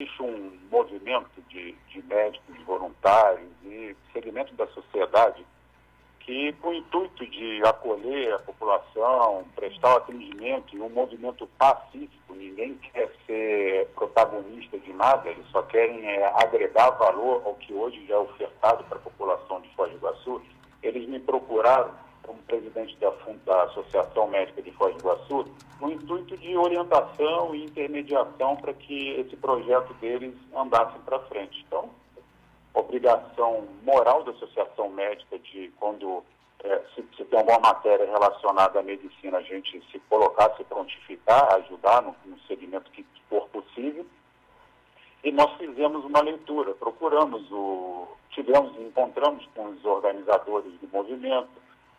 existe um movimento de, de médicos voluntários e segmentos da sociedade que, com o intuito de acolher a população, prestar atendimento e um movimento pacífico, ninguém quer ser protagonista de nada, eles só querem é, agregar valor ao que hoje já é ofertado para a população de Foz do Iguaçu, eles me procuraram como presidente da, da Associação Médica de Foz do Iguaçu, no intuito de orientação e intermediação para que esse projeto deles andasse para frente. Então, obrigação moral da Associação Médica de, quando é, se, se, tem alguma matéria relacionada à medicina, a gente se colocar, se prontificar, ajudar no, no segmento que for possível. E nós fizemos uma leitura, procuramos o. Tivemos, encontramos com os organizadores do movimento,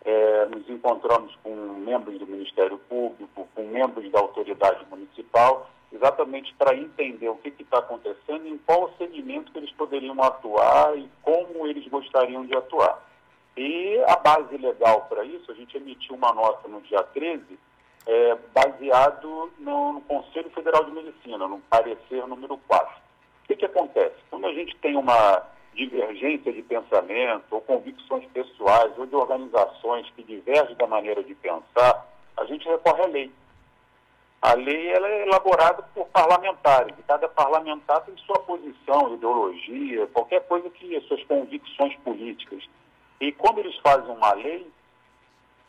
é, nos encontramos com membros do Ministério Público, com membros da autoridade municipal, exatamente para entender o que está acontecendo em qual segmento que eles poderiam atuar e como eles gostariam de atuar. E a base legal para isso, a gente emitiu uma nota no dia 13, é, baseado no, no, Conselho Federal de Medicina, no parecer número 4. O que, que acontece? Quando a gente tem uma divergência de pensamento, ou convicções pessoais, ou de organizações que divergem da maneira de pensar, a gente recorre à lei. A lei ela é elaborada por parlamentares, e cada parlamentar tem sua posição, ideologia, qualquer coisa que suas convicções políticas. E quando eles fazem uma lei,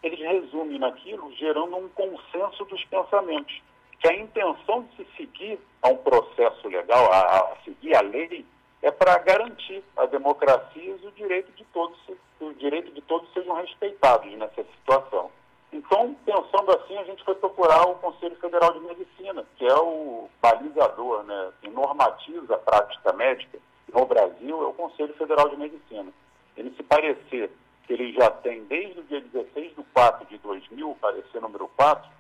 eles resumem naquilo, gerando um consenso dos pensamentos. Que a intenção de se seguir a um processo legal, a, a seguir a lei, é para garantir a democracia e o direito de todos, o direito de todos sejam respeitados nessa situação. Então, pensando assim, a gente foi procurar o Conselho Federal de Medicina, que é o balizador, né, que normatiza a prática médica no Brasil, é o Conselho Federal de Medicina. Ele se parecer que ele já tem desde o dia 16 de 4 de 2000, parecer número 4,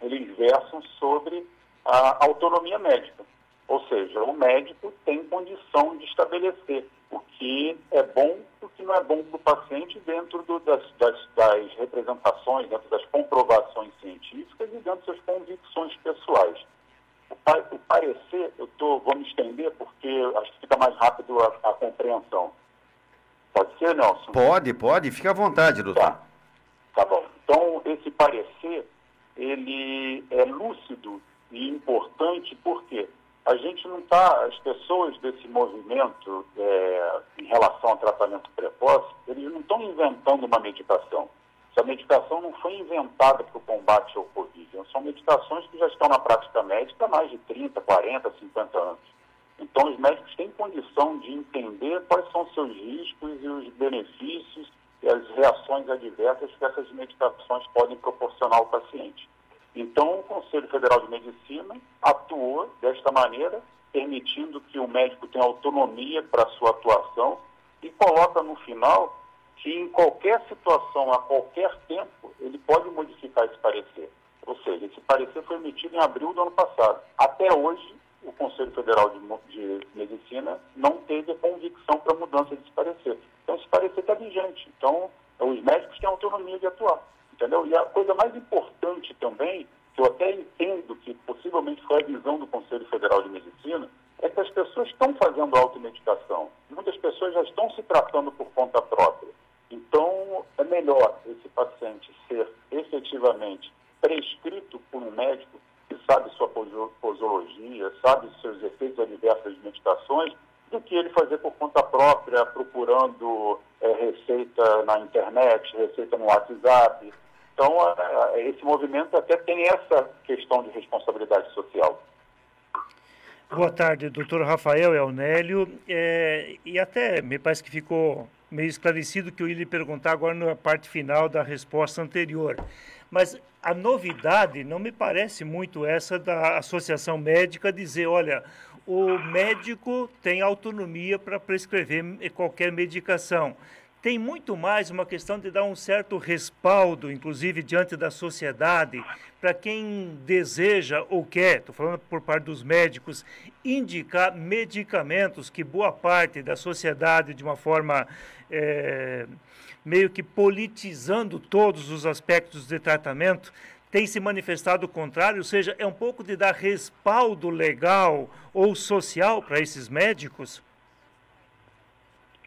eles versam sobre a autonomia médica. Ou seja, o médico tem condição de estabelecer o que é bom e o que não é bom para o paciente dentro do, das, das, das, representações, dentro das comprovações científicas e dentro das convicções pessoais. O, o parecer, eu tô, vou me estender porque acho que fica mais rápido a, a compreensão. Pode ser, Nelson? Pode, pode. Fica à vontade, doutor. Tá. tá bom. Então, esse parecer, ele é lúcido e importante porque a gente não está, as pessoas desse movimento é, em relação ao tratamento precoce, eles não estão inventando uma medicação. Essa medicação não foi inventada para o combate ao Covid. São medicações que já estão na prática médica há mais de 30, 40, 50 anos. Então, os médicos têm condição de entender quais são os seus riscos e os benefícios e as reações adversas que essas medicações podem proporcionar ao paciente. Então, o Conselho Federal de Medicina atuou desta maneira, permitindo que o médico tenha autonomia para sua atuação e coloca no final que em qualquer situação, a qualquer tempo, ele pode modificar esse parecer. Ou seja, esse parecer foi emitido em abril do ano passado. Até hoje, o Conselho Federal de, Medicina não teve a convicção para a mudança desse parecer. Então, esse parecer está vigente. Então, os médicos têm autonomia de atuar. Entendeu? E a coisa mais importante também, que eu até entendo que possivelmente foi a visão do Conselho Federal de Medicina, é que as pessoas estão fazendo automedicação. Muitas pessoas já estão se tratando por conta própria. Então, é melhor esse paciente ser efetivamente prescrito por um médico que sabe sua posologia, sabe seus efeitos adversos de medicações, do que ele fazer por conta própria, procurando é, receita na internet, receita no WhatsApp, então, esse movimento até tem essa questão de responsabilidade social. Boa tarde, doutor Rafael Elnélio. É, e até me parece que ficou meio esclarecido que eu ia lhe perguntar agora na parte final da resposta anterior. Mas a novidade não me parece muito essa da Associação Médica dizer, olha, o médico tem autonomia para prescrever qualquer medicação tem muito mais uma questão de dar um certo respaldo, inclusive diante da sociedade, para quem deseja ou quer, estou falando por parte dos médicos, indicar medicamentos que boa parte da sociedade, de uma forma é, meio que politizando todos os aspectos de tratamento, tem se manifestado o contrário, ou seja, é um pouco de dar respaldo legal ou social para esses médicos?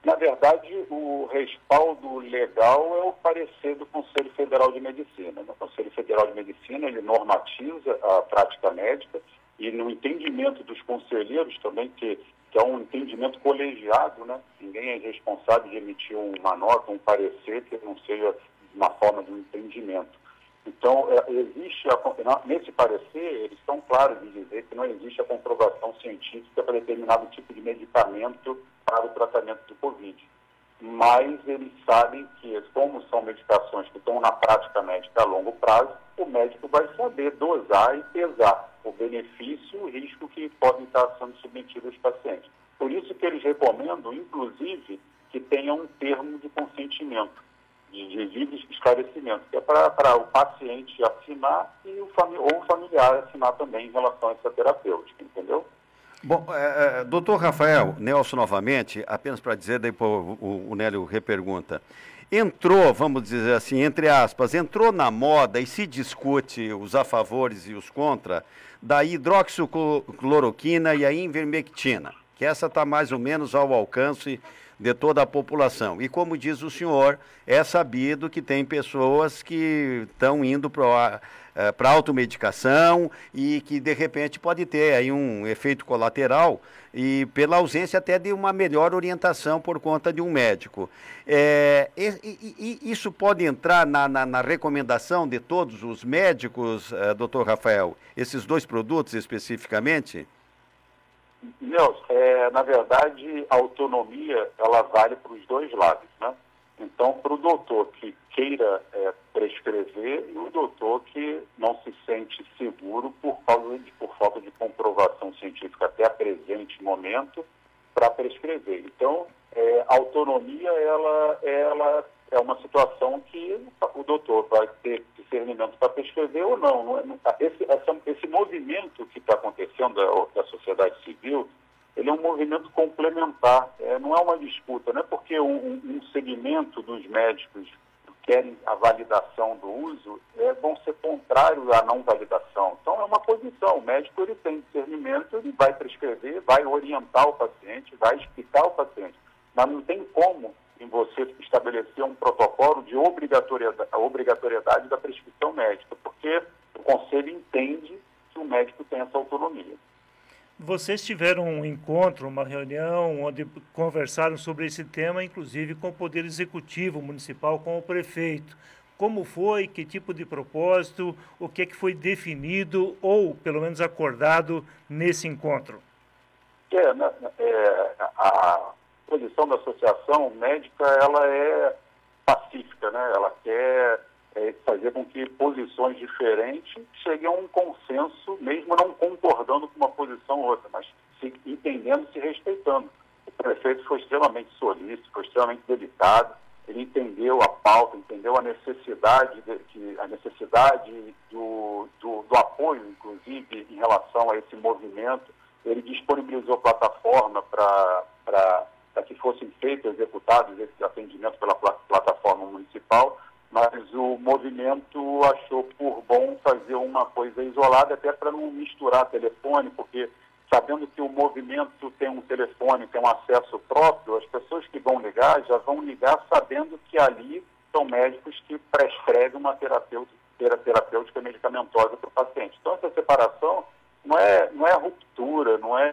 Na verdade, o respaldo legal é o parecer do Conselho Federal de Medicina. O Conselho Federal de Medicina ele normatiza a prática médica e no entendimento dos conselheiros também, que, que é um entendimento colegiado, né? ninguém é responsável de emitir uma nota, um parecer que não seja uma forma de um entendimento. Então, é, existe, a, nesse parecer, eles estão claros de dizer que não existe a comprovação científica para determinado tipo de medicamento tratamento do Covid. Mas eles sabem que, como são medicações que estão na prática médica a longo prazo, o médico vai saber dosar e pesar o benefício e o risco que podem estar sendo submetidos os pacientes. Por isso que eles recomendam, inclusive, que tenha um termo de consentimento de devido esclarecimento, que é para o paciente assinar e o ou o familiar assinar também em relação a essa terapêutica, entendeu? Bom, é, é, doutor Rafael, Nelson novamente, apenas para dizer, daí o, o, o Nélio repergunta. Entrou, vamos dizer assim, entre aspas, entrou na moda e se discute os a favores e os contra da hidroxicloroquina e a invermectina, que essa está mais ou menos ao alcance de toda a população. E como diz o senhor, é sabido que tem pessoas que estão indo para para automedicação e que de repente pode ter aí um efeito colateral e pela ausência até de uma melhor orientação por conta de um médico. É, e, e, isso pode entrar na, na, na, recomendação de todos os médicos, uh, doutor Rafael, esses dois produtos especificamente? Nelson, é, na verdade, a autonomia ela vale para os dois lados, né? Então, para o doutor que queira é, prescrever e o doutor que não se sente seguro por de, por falta de comprovação científica até a presente momento para prescrever. Então, é, a autonomia ela, ela é uma situação que o doutor vai ter discernimento para prescrever ou não. não, é, não esse, essa, esse movimento que está acontecendo da, da sociedade civil ele é um movimento complementar, é, não é uma disputa, não é porque um, um segmento dos médicos querem a validação do uso, é, vão ser contrários à não validação. Então, é uma posição. O médico ele tem discernimento, ele vai prescrever, vai orientar o paciente, vai explicar ao paciente. Mas não tem como em você estabelecer um protocolo de obrigatoriedade, obrigatoriedade da prescrição médica, porque o conselho entende que o médico tem essa autonomia. Vocês tiveram um encontro, uma reunião, onde conversaram sobre esse tema, inclusive com o Poder Executivo Municipal, com o prefeito. Como foi, que tipo de propósito, o que, é que foi definido ou, pelo menos, acordado nesse encontro? É, é, a posição da associação médica ela é pacífica, né? ela quer é, fazer com que posições diferentes cheguem a um consenso, mesmo não concordando com uma posição ou outra, mas se, entendendo, se respeitando. O prefeito foi extremamente solícito, foi extremamente delicado, ele entendeu a pauta, entendeu a necessidade, de, que, a necessidade do, do, do apoio, inclusive, em relação a esse movimento. Ele disponibilizou plataforma para que fossem feitos, executados esses atendimentos pela plataforma municipal mas o movimento achou por bom fazer uma coisa isolada, até para não misturar telefone, porque sabendo que o movimento tem um telefone, tem um acesso próprio, as pessoas que vão ligar já vão ligar sabendo que ali são médicos que prescrevem uma terapêutica, terapêutica medicamentosa para o paciente. Então, essa separação não é, não é ruptura, não é,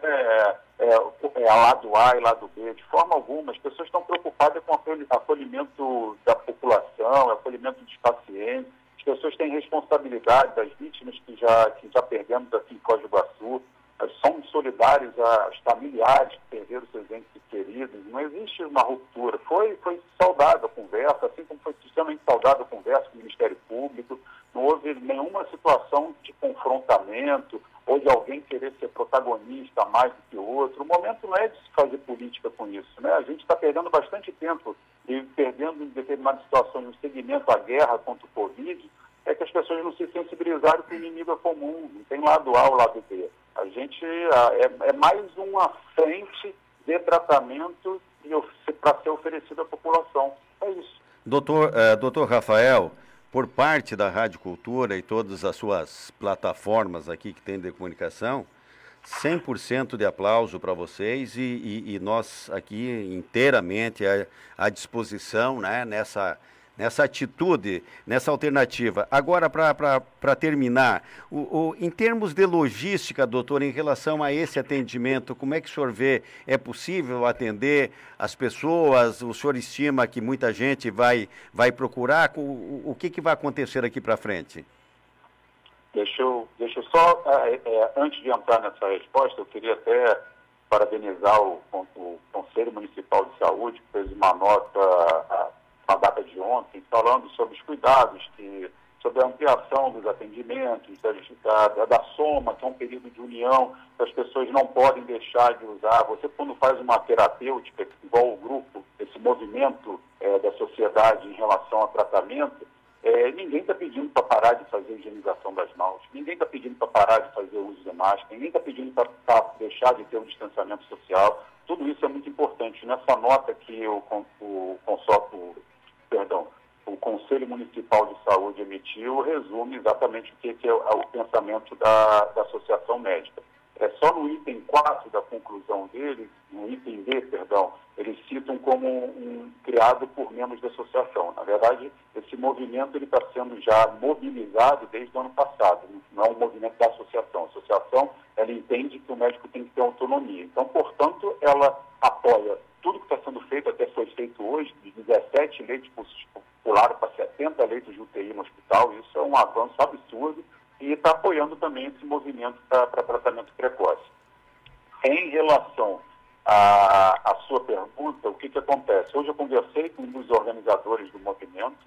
é, é lado A e lado B, de forma alguma. As pessoas estão preocupadas com o acolhimento da população, acolhimento dos pacientes. As pessoas têm responsabilidade das vítimas que já, que já perdemos aqui em Foz do. Somos solidários aos familiares que perderam seus entes queridos. Não existe uma ruptura. Foi, foi saudável a conversa, assim como foi extremamente saudável a conversa com o Ministério Público. Não houve nenhuma situação de confrontamento ou de alguém querer ser protagonista mais do que o outro. O momento não é de se fazer política com isso. Né? A gente está perdendo bastante tempo e perdendo em determinadas situações no segmento à guerra contra o Covid, é que as pessoas não se sensibilizaram que o inimigo é comum, não tem lado A ou lado B. A gente é, é mais uma frente de tratamento para ser oferecido à população. É isso. Doutor, uh, doutor Rafael, por parte da Rádio Cultura e todas as suas plataformas aqui que tem de comunicação, 100% de aplauso para vocês e, e, e, nós aqui inteiramente à, à disposição né, nessa, nessa atitude, nessa alternativa. Agora, para terminar, o, o, em termos de logística, doutor, em relação a esse atendimento, como é que o senhor vê? É possível atender as pessoas? O senhor estima que muita gente vai, vai procurar? O, o que, que vai acontecer aqui para frente? Deixa eu, deixa eu só, é, é, antes de entrar nessa resposta, eu queria até parabenizar o, o Conselho Municipal de Saúde, que fez uma nota na data de ontem, falando sobre os cuidados, que, sobre a ampliação dos atendimentos, da, da, da soma, que é um período de união, que as pessoas não podem deixar de usar. Você, quando faz uma terapêutica, igual o grupo, esse movimento é, da sociedade em relação a tratamento, é, ninguém está pedindo para parar de fazer higienização das mãos, ninguém está pedindo para parar de fazer o uso de máscara, ninguém está pedindo para deixar de ter um distanciamento social. Tudo isso é muito importante. Nessa nota que o, o, o, perdão, o Conselho Municipal de Saúde emitiu resume exatamente o que, que é o pensamento da, da Associação Médica. É só no item 4 da conclusão dele, no item D, perdão, eles citam como um, um, criado por membros da associação. Na verdade, esse movimento está sendo já mobilizado desde o ano passado. Não é um movimento da associação. A associação ela entende que o médico tem que ter autonomia. Então, portanto, ela apoia tudo que está sendo feito, até foi feito hoje, de 17 leitos pularam para 70 leitos de UTI no hospital. Isso é um avanço absurdo e está apoiando também esse movimento para tratamento precoce. Em relação à, à sua pergunta, o que, que acontece? Hoje eu conversei com um dos organizadores do movimento.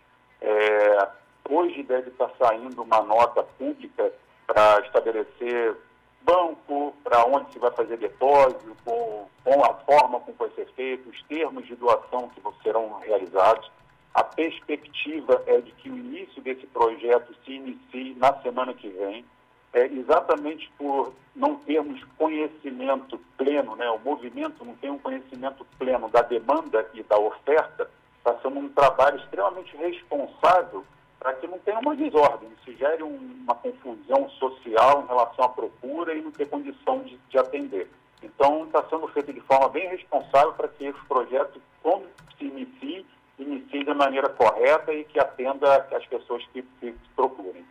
É, hoje deve estar saindo uma nota pública para estabelecer banco, para onde se vai fazer depósito, com, com a forma como vai ser feito, os termos de doação que serão realizados. A perspectiva é de que o início desse projeto se inicie na semana que vem, é, exatamente por não termos conhecimento pleno, né? o movimento não tem um conhecimento pleno da demanda e da oferta, está sendo um trabalho extremamente responsável para que não tenha uma desordem, se gere uma confusão social em relação à procura e não ter condição de, de atender. Então, está sendo feito de forma bem responsável para que esse projeto, quando se inicie, inicie da maneira correta e que atenda as pessoas que, que procurem.